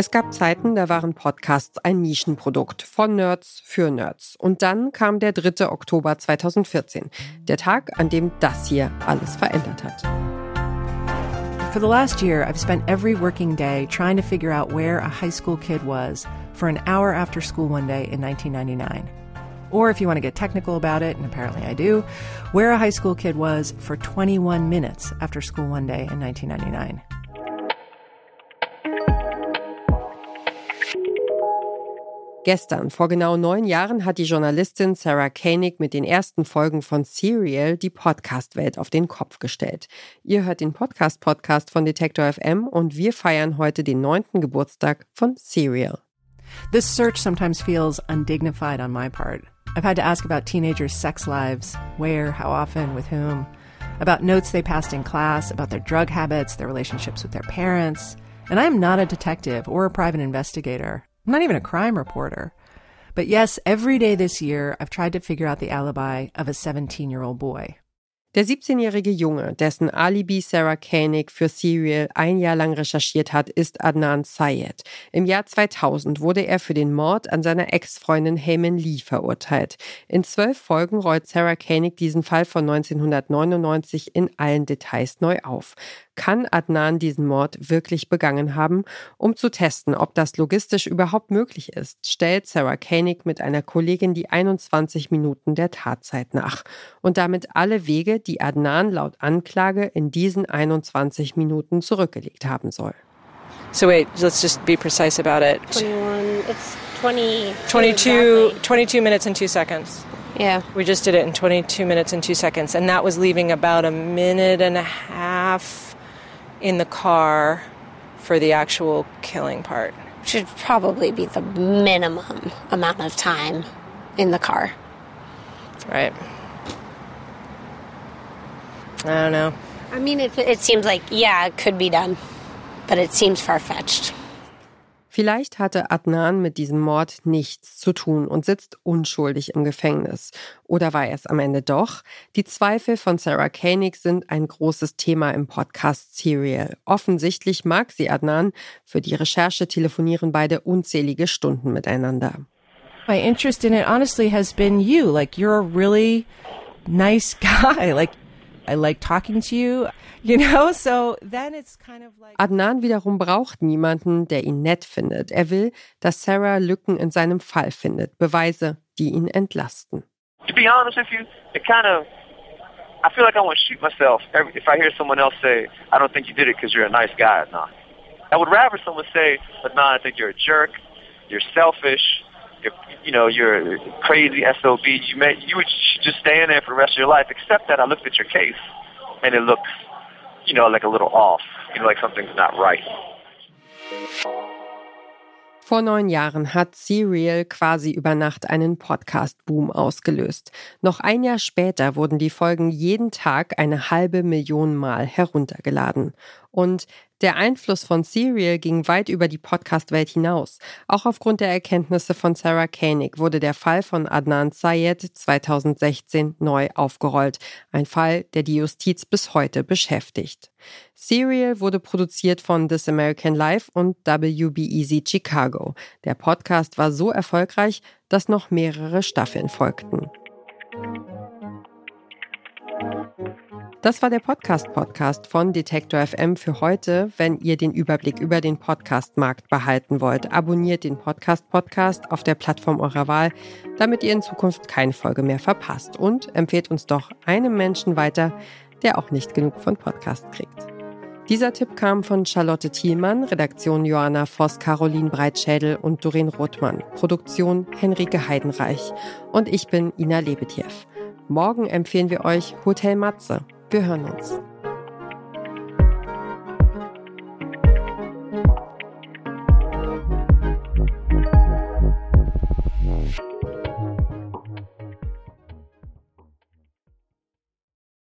Es gab Zeiten, da waren Podcasts ein Nischenprodukt von Nerds für Nerds. Und dann kam der 3. Oktober 2014, der Tag, an dem das hier alles verändert hat. For the last year, I've spent every working day trying to figure out where a high school kid was for an hour after school one day in 1999. Or if you want to get technical about it, and apparently I do, where a high school kid was for 21 minutes after school one day in 1999. Gestern, vor genau neun Jahren, hat die Journalistin Sarah Koenig mit den ersten Folgen von Serial die Podcast-Welt auf den Kopf gestellt. Ihr hört den Podcast-Podcast von Detektor FM und wir feiern heute den neunten Geburtstag von Serial. This search sometimes feels undignified on my part. I've had to ask about teenagers' sex lives where, how often, with whom, about notes they passed in class, about their drug habits, their relationships with their parents. And I am not a detective or a private investigator. I'm not even a crime reporter. But yes, every day this year, I've tried to figure out the alibi of a 17 year old boy. Der 17-jährige Junge, dessen Alibi Sarah Koenig für Serial ein Jahr lang recherchiert hat, ist Adnan Syed. Im Jahr 2000 wurde er für den Mord an seiner Ex-Freundin Heyman Lee verurteilt. In zwölf Folgen rollt Sarah Koenig diesen Fall von 1999 in allen Details neu auf kann Adnan diesen Mord wirklich begangen haben? Um zu testen, ob das logistisch überhaupt möglich ist, stellt Sarah Koenig mit einer Kollegin die 21 Minuten der Tatzeit nach und damit alle Wege, die Adnan laut Anklage in diesen 21 Minuten zurückgelegt haben soll. So wait, let's just be precise about it. 21, it's 20. 22, 22 minutes and 2 seconds. Yeah. We just did it in 22 minutes and 2 seconds and that was leaving about a minute and a half in the car for the actual killing part? Should probably be the minimum amount of time in the car. Right. I don't know. I mean, it, it seems like, yeah, it could be done, but it seems far fetched. Vielleicht hatte Adnan mit diesem Mord nichts zu tun und sitzt unschuldig im Gefängnis. Oder war er es am Ende doch? Die Zweifel von Sarah Koenig sind ein großes Thema im Podcast Serial. Offensichtlich mag sie Adnan. Für die Recherche telefonieren beide unzählige Stunden miteinander. My interest in it honestly has been you. Like you're a really nice guy. Like I like talking to you, you know, so then it's kind of like Adnan wiederum braucht niemanden, der ihn nett findet. Er will, dass Sarah Lücken in seinem Fall findet, Beweise, die ihn entlasten. To be honest with you, it kind of I feel like I want to shoot myself every, if I hear someone else say, I don't think you did it because you're a nice guy, Adnan. I would rather someone say, Adnan, I think you're a jerk, you're selfish, you're, you know, you're crazy SOB. You may, you would just stay in there for the rest of your life. Except that I looked at your case, and it looks, you know, like a little off. You know, like something's not right. Vor neun Jahren hat Serial quasi über Nacht einen Podcast-Boom ausgelöst. Noch ein Jahr später wurden die Folgen jeden Tag eine halbe Million Mal heruntergeladen. Und der Einfluss von Serial ging weit über die Podcast-Welt hinaus. Auch aufgrund der Erkenntnisse von Sarah Koenig wurde der Fall von Adnan Syed 2016 neu aufgerollt. Ein Fall, der die Justiz bis heute beschäftigt. Serial wurde produziert von This American Life und WBEZ Chicago. Der Podcast war so erfolgreich, dass noch mehrere Staffeln folgten. Das war der Podcast-Podcast von Detektor FM für heute. Wenn ihr den Überblick über den Podcast-Markt behalten wollt, abonniert den Podcast-Podcast auf der Plattform eurer Wahl, damit ihr in Zukunft keine Folge mehr verpasst. Und empfehlt uns doch einem Menschen weiter, der auch nicht genug von Podcasts kriegt. Dieser Tipp kam von Charlotte Thielmann, Redaktion Johanna Voss, Caroline Breitschädel und Doreen Rothmann, Produktion Henrike Heidenreich. Und ich bin Ina Lebetjew. Morgen empfehlen wir euch Hotel Matze. Wir hören uns.